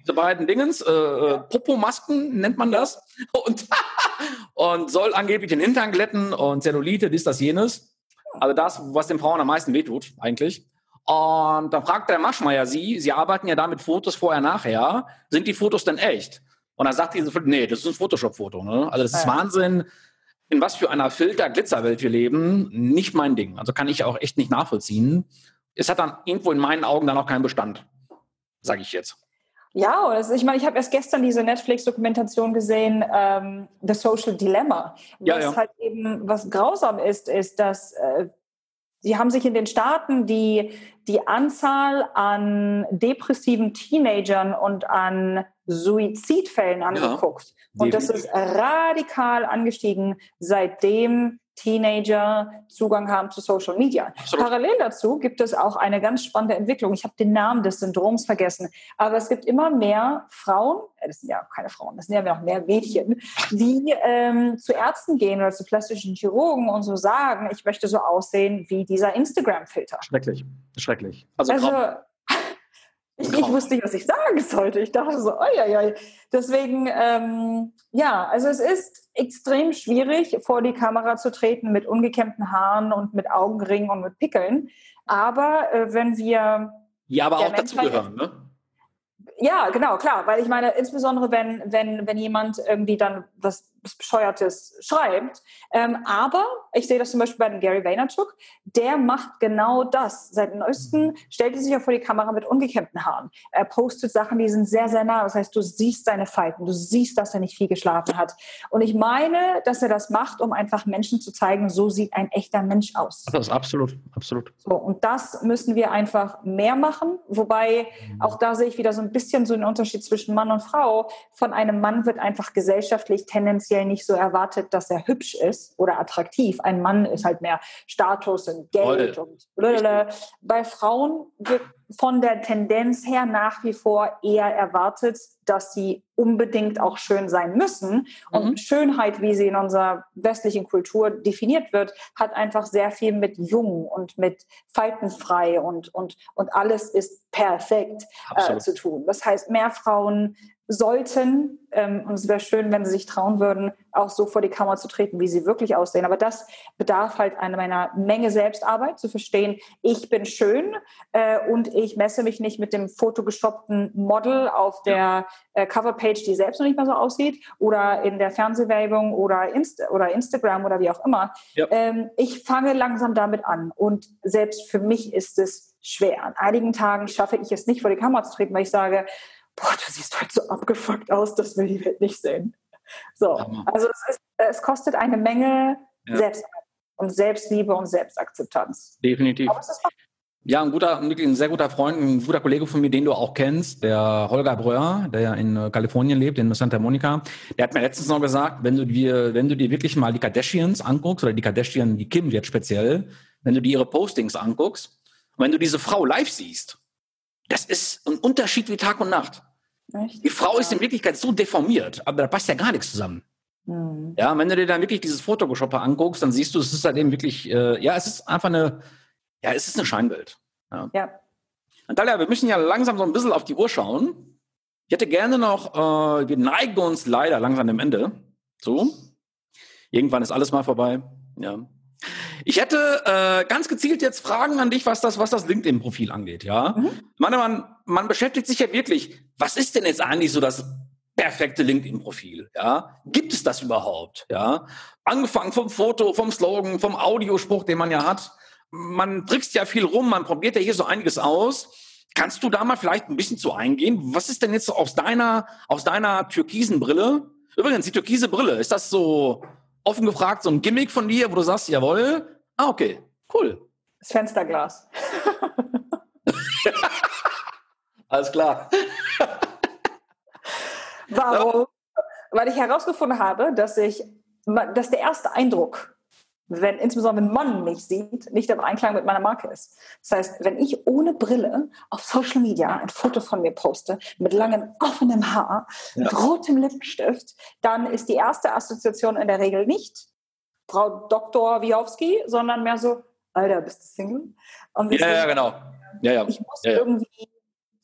diese beiden Dingens, äh, äh Popomasken nennt man das. Und, und soll angeblich den Hintern glätten und Zellulite, dies, das, jenes. Also das, was den Frauen am meisten wehtut, eigentlich. Und dann fragt der Maschmeier sie, sie arbeiten ja da mit Fotos vorher, nachher. Sind die Fotos denn echt? Und dann sagt die, nee, das ist ein Photoshop-Foto. Ne? Also das ist ja. Wahnsinn in was für einer Filter-Glitzerwelt wir leben, nicht mein Ding. Also kann ich auch echt nicht nachvollziehen. Es hat dann irgendwo in meinen Augen dann auch keinen Bestand, sage ich jetzt. Ja, also ich meine, ich habe erst gestern diese Netflix-Dokumentation gesehen, ähm, The Social Dilemma. Was ja, ja. halt eben, was grausam ist, ist, dass äh, Sie haben sich in den Staaten die, die Anzahl an depressiven Teenagern und an Suizidfällen angeguckt. Ja, und das ist radikal angestiegen, seitdem Teenager Zugang haben zu Social Media. Absolut. Parallel dazu gibt es auch eine ganz spannende Entwicklung. Ich habe den Namen des Syndroms vergessen, aber es gibt immer mehr Frauen, äh, das sind ja keine Frauen, das sind ja noch mehr Mädchen, die ähm, zu Ärzten gehen oder zu plastischen Chirurgen und so sagen, ich möchte so aussehen wie dieser Instagram-Filter. Schrecklich, schrecklich. Also, also ich, ich, wusste nicht, was ich sagen sollte. Ich dachte so, oi, oi, oi. Deswegen, ähm, ja, also es ist extrem schwierig, vor die Kamera zu treten mit ungekämmten Haaren und mit Augenringen und mit Pickeln. Aber äh, wenn wir. Ja, aber auch dazugehören, ne? Ja, genau, klar, weil ich meine, insbesondere wenn, wenn, wenn jemand irgendwie dann was Bescheuertes schreibt. Ähm, aber ich sehe das zum Beispiel bei dem Gary Vaynerchuk, der macht genau das. Seit neuestem stellt er sich auch vor die Kamera mit ungekämmten Haaren. Er postet Sachen, die sind sehr, sehr nah. Das heißt, du siehst seine Falten, du siehst, dass er nicht viel geschlafen hat. Und ich meine, dass er das macht, um einfach Menschen zu zeigen, so sieht ein echter Mensch aus. Das ist absolut, absolut. So, und das müssen wir einfach mehr machen. Wobei, auch da sehe ich wieder so ein bisschen so einen Unterschied zwischen Mann und Frau. Von einem Mann wird einfach gesellschaftlich tendenziell tendenziell nicht so erwartet, dass er hübsch ist oder attraktiv. Ein Mann ist halt mehr Status und Geld Voll. und blablabla. Bei Frauen wird von der Tendenz her nach wie vor eher erwartet, dass sie unbedingt auch schön sein müssen. Und mhm. Schönheit, wie sie in unserer westlichen Kultur definiert wird, hat einfach sehr viel mit jung und mit faltenfrei und, und, und alles ist perfekt äh, zu tun. Das heißt, mehr Frauen sollten, ähm, und es wäre schön, wenn sie sich trauen würden, auch so vor die Kamera zu treten, wie sie wirklich aussehen. Aber das bedarf halt einer meiner Menge Selbstarbeit, zu verstehen, ich bin schön äh, und ich messe mich nicht mit dem fotogeshoppten Model auf der äh, Coverpage, die selbst noch nicht mal so aussieht, oder in der Fernsehwerbung oder, Inst oder Instagram oder wie auch immer. Ja. Ähm, ich fange langsam damit an und selbst für mich ist es schwer. An einigen Tagen schaffe ich es nicht, vor die Kamera zu treten, weil ich sage, boah, du siehst halt so abgefuckt aus, das will die Welt nicht sehen. So, also es, ist, es kostet eine Menge ja. Selbstarbeit und Selbstliebe und Selbstakzeptanz. Definitiv. Ja, ein guter, ein sehr guter Freund, ein guter Kollege von mir, den du auch kennst, der Holger Breuer, der ja in äh, Kalifornien lebt, in Santa Monica, der hat mir letztens noch gesagt, wenn du dir, wenn du dir wirklich mal die Kardashians anguckst, oder die Kardashian, die Kim jetzt speziell, wenn du dir ihre Postings anguckst, und wenn du diese Frau live siehst, das ist ein Unterschied wie Tag und Nacht. Echt? Die Frau ist in Wirklichkeit so deformiert, aber da passt ja gar nichts zusammen. Mhm. Ja, wenn du dir dann wirklich dieses Photoshopper anguckst, dann siehst du, es ist halt eben wirklich, äh, ja, es ist einfach eine, ja, es ist eine Scheinwelt. Ja. ja. Natalia, wir müssen ja langsam so ein bisschen auf die Uhr schauen. Ich hätte gerne noch, äh, wir neigen uns leider langsam dem Ende. So. Irgendwann ist alles mal vorbei. Ja. Ich hätte äh, ganz gezielt jetzt Fragen an dich, was das, was das LinkedIn-Profil angeht, ja. Mhm. meine, man, man beschäftigt sich ja wirklich, was ist denn jetzt eigentlich so das perfekte LinkedIn-Profil, ja? Gibt es das überhaupt, ja? Angefangen vom Foto, vom Slogan, vom Audiospruch, den man ja hat. Man trickst ja viel rum, man probiert ja hier so einiges aus. Kannst du da mal vielleicht ein bisschen zu eingehen? Was ist denn jetzt so aus deiner, aus deiner türkisen Brille? Übrigens, die türkise Brille, ist das so, offen gefragt so ein Gimmick von dir, wo du sagst, jawohl, ah, okay, cool. Das Fensterglas. Alles klar. Warum? Weil ich herausgefunden habe, dass ich, dass der erste Eindruck wenn insbesondere ein Mann mich sieht, nicht im Einklang mit meiner Marke ist. Das heißt, wenn ich ohne Brille auf Social Media ein Foto von mir poste, mit langem offenem Haar, ja. mit rotem Lippenstift, dann ist die erste Assoziation in der Regel nicht Frau Dr. Wiowski, sondern mehr so, Alter, bist du Single? ja, ja, genau. Ja, ja. Ich muss irgendwie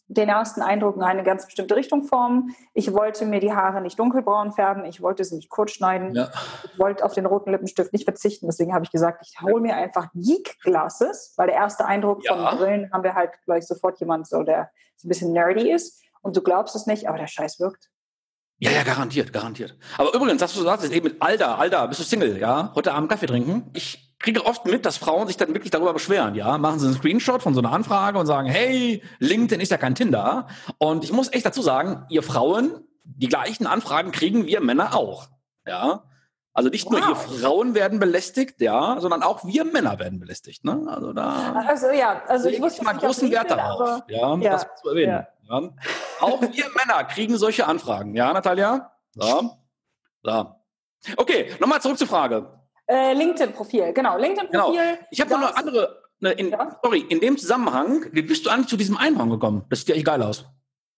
den ersten Eindruck in eine ganz bestimmte Richtung formen. Ich wollte mir die Haare nicht dunkelbraun färben, ich wollte sie nicht kurz schneiden, ja. ich wollte auf den roten Lippenstift nicht verzichten. Deswegen habe ich gesagt, ich hole mir einfach Geek Glasses, weil der erste Eindruck ja. von Brillen haben wir halt gleich sofort jemand so, der so ein bisschen nerdy ist. Und du glaubst es nicht, aber der Scheiß wirkt. Ja, ja, garantiert, garantiert. Aber übrigens, das, was du sagst, eben mit Alter, Alter, bist du Single, ja? Heute Abend Kaffee trinken. Ich kriege oft mit, dass Frauen sich dann wirklich darüber beschweren, ja. Machen sie einen Screenshot von so einer Anfrage und sagen, hey, LinkedIn ist ja kein Tinder. Und ich muss echt dazu sagen, ihr Frauen, die gleichen Anfragen kriegen wir Männer auch, ja. Also nicht wow. nur hier Frauen werden belästigt, ja, sondern auch wir Männer werden belästigt. Ne? Also da. Also ja, also ich wusste mal großen Wert darauf, ja, ja, das zu erwähnen. Ja. Ja. Auch wir Männer kriegen solche Anfragen, ja, Natalia? So. so. Okay, nochmal zurück zur Frage. Äh, LinkedIn-Profil, genau, LinkedIn-Profil. Genau. Ich habe noch eine andere, ne, in, sorry, in dem Zusammenhang, wie bist du eigentlich zu diesem Einhorn gekommen? Das sieht ja echt geil aus.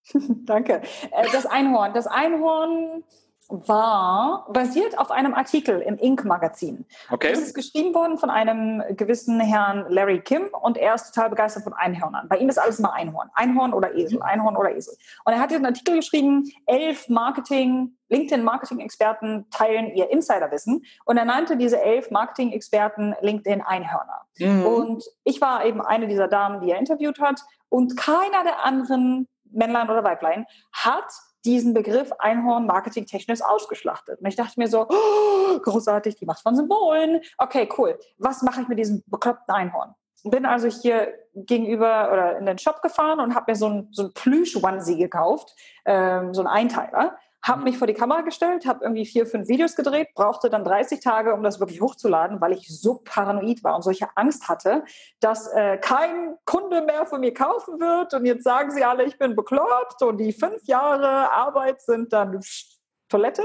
Danke. Äh, das Einhorn. Das Einhorn war basiert auf einem Artikel im Inc-Magazin. Okay. Es ist geschrieben worden von einem gewissen Herrn Larry Kim und er ist total begeistert von Einhörnern. Bei ihm ist alles immer Einhorn. Einhorn oder Esel, mhm. Einhorn oder Esel. Und er hat einen Artikel geschrieben, elf Marketing, LinkedIn-Marketing-Experten teilen ihr Insiderwissen. Und er nannte diese elf Marketing-Experten LinkedIn-Einhörner. Mhm. Und ich war eben eine dieser Damen, die er interviewt hat. Und keiner der anderen Männlein oder Weiblein hat diesen Begriff Einhorn marketingtechnisch ausgeschlachtet. Und ich dachte mir so, oh, großartig, die macht von Symbolen. Okay, cool. Was mache ich mit diesem bekloppten Einhorn? Bin also hier gegenüber oder in den Shop gefahren und habe mir so ein, so ein Plüsch-Onesie gekauft, ähm, so ein Einteiler habe mich vor die Kamera gestellt, habe irgendwie vier, fünf Videos gedreht, brauchte dann 30 Tage, um das wirklich hochzuladen, weil ich so paranoid war und solche Angst hatte, dass äh, kein Kunde mehr von mir kaufen wird. Und jetzt sagen sie alle, ich bin bekloppt und die fünf Jahre Arbeit sind dann pff, Toilette.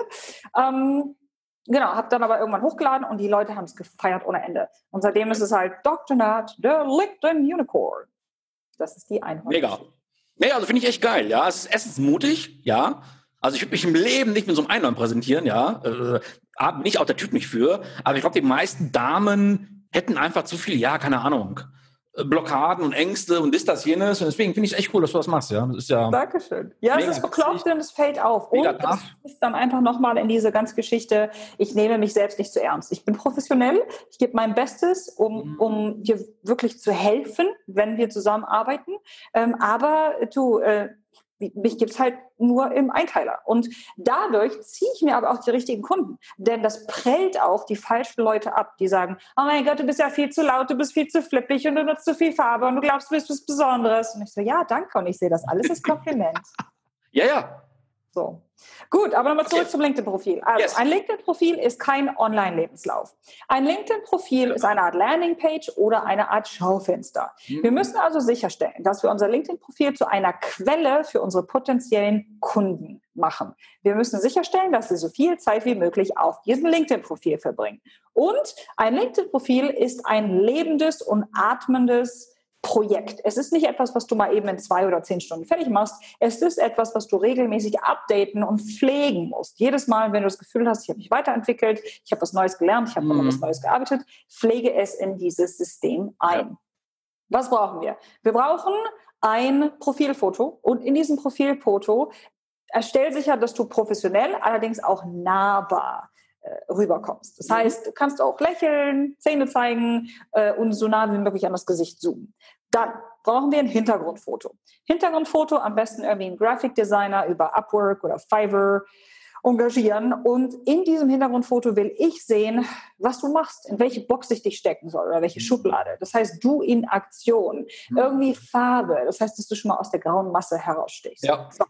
Ähm, genau, habe dann aber irgendwann hochgeladen und die Leute haben es gefeiert ohne Ende. Und seitdem ist es halt Dr. Nut, der LinkedIn Unicorn. Das ist die Einhorn. Mega. Nee, also finde ich echt geil, ja. Es ist erstens mutig, ja. Also ich würde mich im Leben nicht mit so einem Einhorn präsentieren, ja. Äh, nicht auch der Typ nicht für. Aber ich glaube, die meisten Damen hätten einfach zu viel, ja, keine Ahnung. Äh, Blockaden und Ängste und ist das, jenes. Und deswegen finde ich es echt cool, dass du das machst, ja. Das ist ja Dankeschön. Ja, es ist bekloppt und es fällt auf. Und es ist dann einfach nochmal in diese ganze Geschichte, ich nehme mich selbst nicht zu ernst. Ich bin professionell, ich gebe mein Bestes, um, mhm. um dir wirklich zu helfen, wenn wir zusammenarbeiten. Ähm, aber du, äh, mich gibt es halt nur im Einteiler. Und dadurch ziehe ich mir aber auch die richtigen Kunden. Denn das prellt auch die falschen Leute ab, die sagen, oh mein Gott, du bist ja viel zu laut, du bist viel zu flippig und du nutzt zu viel Farbe und du glaubst, du bist was Besonderes. Und ich so, ja, danke. Und ich sehe das alles als Kompliment. ja, ja. So. Gut, aber nochmal zurück okay. zum LinkedIn-Profil. Also yes. ein LinkedIn-Profil ist kein Online-Lebenslauf. Ein LinkedIn-Profil ist eine Art Landingpage oder eine Art Schaufenster. Mhm. Wir müssen also sicherstellen, dass wir unser LinkedIn-Profil zu einer Quelle für unsere potenziellen Kunden machen. Wir müssen sicherstellen, dass sie so viel Zeit wie möglich auf diesem LinkedIn-Profil verbringen. Und ein LinkedIn-Profil ist ein lebendes und atmendes Projekt. Es ist nicht etwas, was du mal eben in zwei oder zehn Stunden fertig machst. Es ist etwas, was du regelmäßig updaten und pflegen musst. Jedes Mal, wenn du das Gefühl hast, ich habe mich weiterentwickelt, ich habe was Neues gelernt, ich habe mhm. was Neues gearbeitet, pflege es in dieses System ein. Ja. Was brauchen wir? Wir brauchen ein Profilfoto und in diesem Profilfoto erstell sicher, dass du professionell, allerdings auch nahbar rüberkommst. Das mhm. heißt, du kannst auch lächeln, Zähne zeigen äh, und so nah wie möglich an das Gesicht zoomen. Dann brauchen wir ein Hintergrundfoto. Hintergrundfoto am besten irgendwie ein Graphic Designer über Upwork oder Fiverr engagieren und in diesem Hintergrundfoto will ich sehen, was du machst, in welche Box ich dich stecken soll oder welche mhm. Schublade. Das heißt, du in Aktion, mhm. irgendwie Farbe. Das heißt, dass du schon mal aus der grauen Masse herausstichst. Ja. So.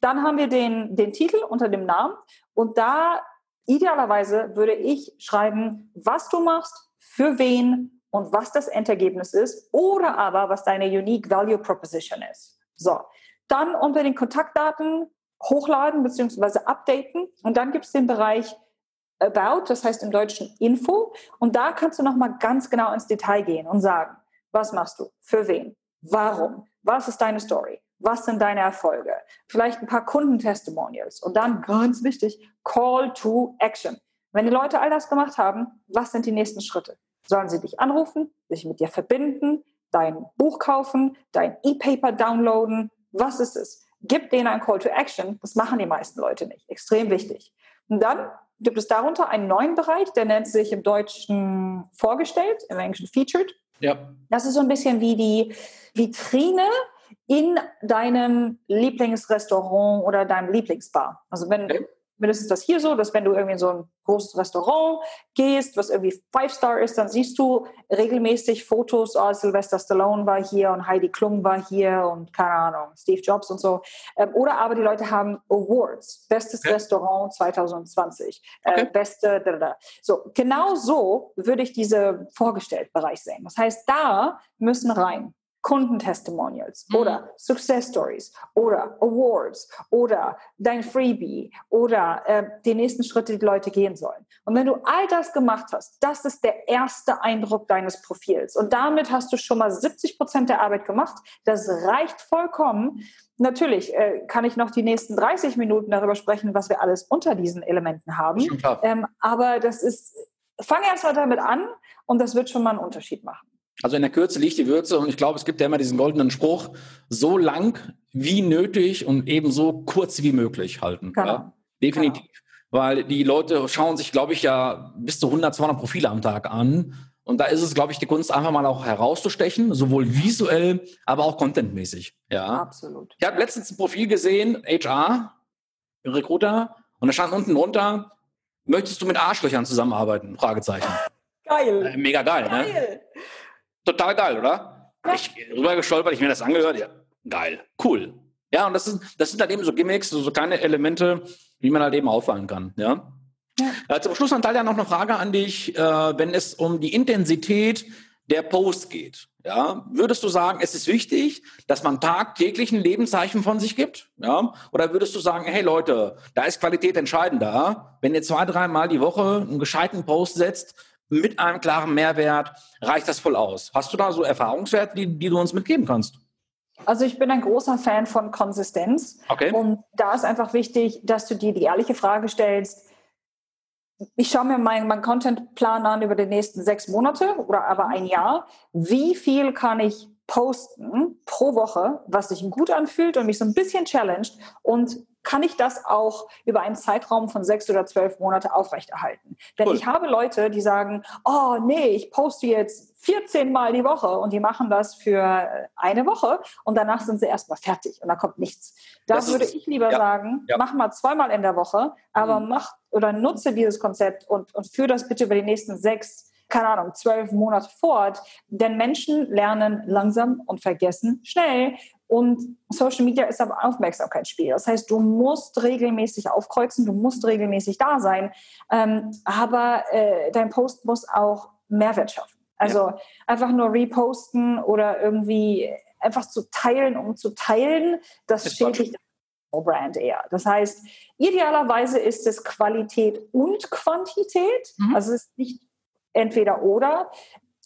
Dann haben wir den, den Titel unter dem Namen und da idealerweise würde ich schreiben, was du machst, für wen und was das Endergebnis ist oder aber was deine Unique Value Proposition ist. So, dann unter den Kontaktdaten hochladen bzw. updaten und dann gibt es den Bereich About, das heißt im Deutschen Info und da kannst du nochmal ganz genau ins Detail gehen und sagen, was machst du, für wen, warum, was ist deine Story, was sind deine Erfolge, vielleicht ein paar Kundentestimonials und dann ganz wichtig, Call to Action. Wenn die Leute all das gemacht haben, was sind die nächsten Schritte? Sollen sie dich anrufen, sich mit dir verbinden, dein Buch kaufen, dein E-Paper downloaden? Was ist es? Gib denen ein Call to Action. Das machen die meisten Leute nicht. Extrem wichtig. Und dann gibt es darunter einen neuen Bereich, der nennt sich im Deutschen vorgestellt, im Englischen featured. Ja. Das ist so ein bisschen wie die Vitrine in deinem Lieblingsrestaurant oder deinem Lieblingsbar. Also wenn okay. mindestens das hier so, dass wenn du irgendwie in so ein großes Restaurant gehst, was irgendwie Five-Star ist, dann siehst du regelmäßig Fotos, oh, Sylvester Stallone war hier und Heidi Klum war hier und keine Ahnung, Steve Jobs und so. Ähm, oder aber die Leute haben Awards, bestes okay. Restaurant 2020, äh, okay. beste, da, da. so genau so würde ich diese vorgestellt Bereich sehen. Das heißt, da müssen rein Kundentestimonials mhm. oder Success Stories oder Awards oder dein Freebie oder äh, die nächsten Schritte, die, die Leute gehen sollen. Und wenn du all das gemacht hast, das ist der erste Eindruck deines Profils. Und damit hast du schon mal 70 Prozent der Arbeit gemacht. Das reicht vollkommen. Natürlich äh, kann ich noch die nächsten 30 Minuten darüber sprechen, was wir alles unter diesen Elementen haben. Ähm, aber das ist, fang erst mal damit an und das wird schon mal einen Unterschied machen. Also in der Kürze liegt die Würze und ich glaube, es gibt ja immer diesen goldenen Spruch, so lang wie nötig und ebenso kurz wie möglich halten. Genau. Ja? Definitiv. Genau. Weil die Leute schauen sich, glaube ich, ja bis zu 100, 200 Profile am Tag an. Und da ist es, glaube ich, die Kunst, einfach mal auch herauszustechen, sowohl visuell, aber auch contentmäßig. Ja, absolut. Ich habe letztens ein Profil gesehen, HR, Recruiter, und da stand unten drunter, möchtest du mit Arschlöchern zusammenarbeiten? Fragezeichen. Geil. Äh, mega geil, geil. ne? Total geil, oder? Ja. Ich rüber gestolpert, ich mir das angehört. Ja, geil, cool. Ja, und das, ist, das sind halt eben so Gimmicks, so, so kleine Elemente, wie man halt eben auffallen kann. Ja. ja. Äh, zum Schluss, Natalia, noch eine Frage an dich, äh, wenn es um die Intensität der Post geht. Ja, würdest du sagen, es ist wichtig, dass man tagtäglich ein Lebenszeichen von sich gibt? Ja, oder würdest du sagen, hey Leute, da ist Qualität entscheidender. Wenn ihr zwei, dreimal die Woche einen gescheiten Post setzt, mit einem klaren Mehrwert reicht das voll aus. Hast du da so Erfahrungswerte, die, die du uns mitgeben kannst? Also ich bin ein großer Fan von Konsistenz. Okay. Und da ist einfach wichtig, dass du dir die ehrliche Frage stellst, ich schaue mir meinen mein Contentplan an über die nächsten sechs Monate oder aber ein Jahr. Wie viel kann ich posten pro Woche, was sich gut anfühlt und mich so ein bisschen challenged und kann ich das auch über einen Zeitraum von sechs oder zwölf Monate aufrechterhalten. Denn cool. ich habe Leute, die sagen, oh nee, ich poste jetzt 14 Mal die Woche und die machen das für eine Woche und danach sind sie erstmal fertig und da kommt nichts. Da das würde ich lieber ja, sagen, ja. mach mal zweimal in der Woche, aber mhm. mach oder nutze dieses Konzept und, und führe das bitte über die nächsten sechs keine Ahnung, zwölf Monate fort. Denn Menschen lernen langsam und vergessen schnell. Und Social Media ist aber Aufmerksamkeitsspiel. Das heißt, du musst regelmäßig aufkreuzen, du musst regelmäßig da sein. Ähm, aber äh, dein Post muss auch Mehrwert schaffen. Also ja. einfach nur reposten oder irgendwie einfach zu teilen, um zu teilen, das schädigt Brand eher. Das heißt, idealerweise ist es Qualität und Quantität. Mhm. Also es ist nicht entweder oder.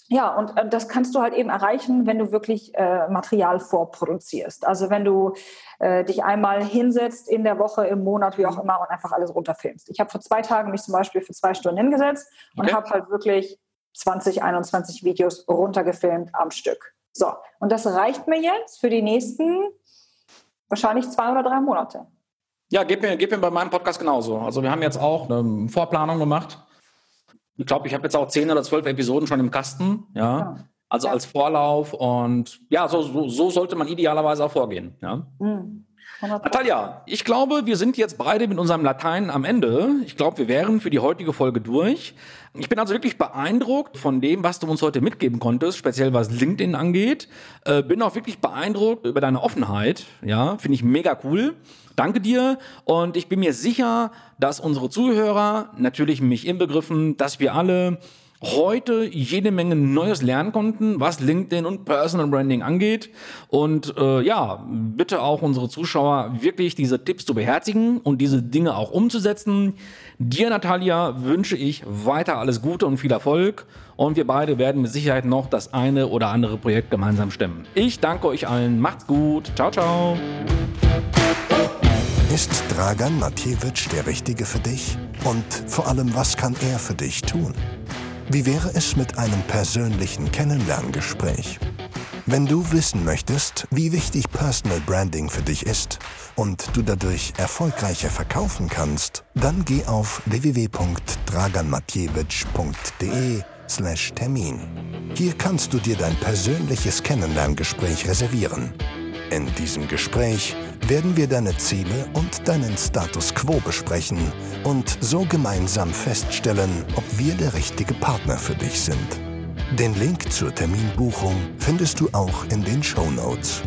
Ja, und äh, das kannst du halt eben erreichen, wenn du wirklich äh, Material vorproduzierst. Also wenn du äh, dich einmal hinsetzt in der Woche, im Monat, wie auch mhm. immer, und einfach alles runterfilmst. Ich habe vor zwei Tagen mich zum Beispiel für zwei Stunden hingesetzt und okay. habe halt wirklich 20, 21 Videos runtergefilmt am Stück. So, und das reicht mir jetzt für die nächsten wahrscheinlich zwei oder drei Monate. Ja, gib mir, gib mir bei meinem Podcast genauso. Also wir haben jetzt auch eine Vorplanung gemacht ich glaube, ich habe jetzt auch zehn oder zwölf Episoden schon im Kasten, ja. ja. Also ja. als Vorlauf und ja, so, so, so, sollte man idealerweise auch vorgehen. Ja. Mhm. Natalia, ich glaube, wir sind jetzt beide mit unserem Latein am Ende. Ich glaube, wir wären für die heutige Folge durch. Ich bin also wirklich beeindruckt von dem, was du uns heute mitgeben konntest, speziell was LinkedIn angeht. Äh, bin auch wirklich beeindruckt über deine Offenheit. Ja, finde ich mega cool. Danke dir und ich bin mir sicher, dass unsere Zuhörer, natürlich mich inbegriffen, dass wir alle heute jede Menge Neues lernen konnten, was LinkedIn und Personal Branding angeht. Und äh, ja, bitte auch unsere Zuschauer wirklich diese Tipps zu beherzigen und diese Dinge auch umzusetzen. Dir, Natalia, wünsche ich weiter alles Gute und viel Erfolg. Und wir beide werden mit Sicherheit noch das eine oder andere Projekt gemeinsam stemmen. Ich danke euch allen. Macht's gut. Ciao, ciao. Ist Dragan Matjewitsch der Richtige für dich? Und vor allem, was kann er für dich tun? Wie wäre es mit einem persönlichen Kennenlerngespräch? Wenn du wissen möchtest, wie wichtig Personal Branding für dich ist und du dadurch erfolgreicher verkaufen kannst, dann geh auf www.draganmatjewitsch.de Termin. Hier kannst du dir dein persönliches Kennenlerngespräch reservieren. In diesem Gespräch werden wir deine Ziele und deinen Status quo besprechen und so gemeinsam feststellen, ob wir der richtige Partner für dich sind. Den Link zur Terminbuchung findest du auch in den Show Notes.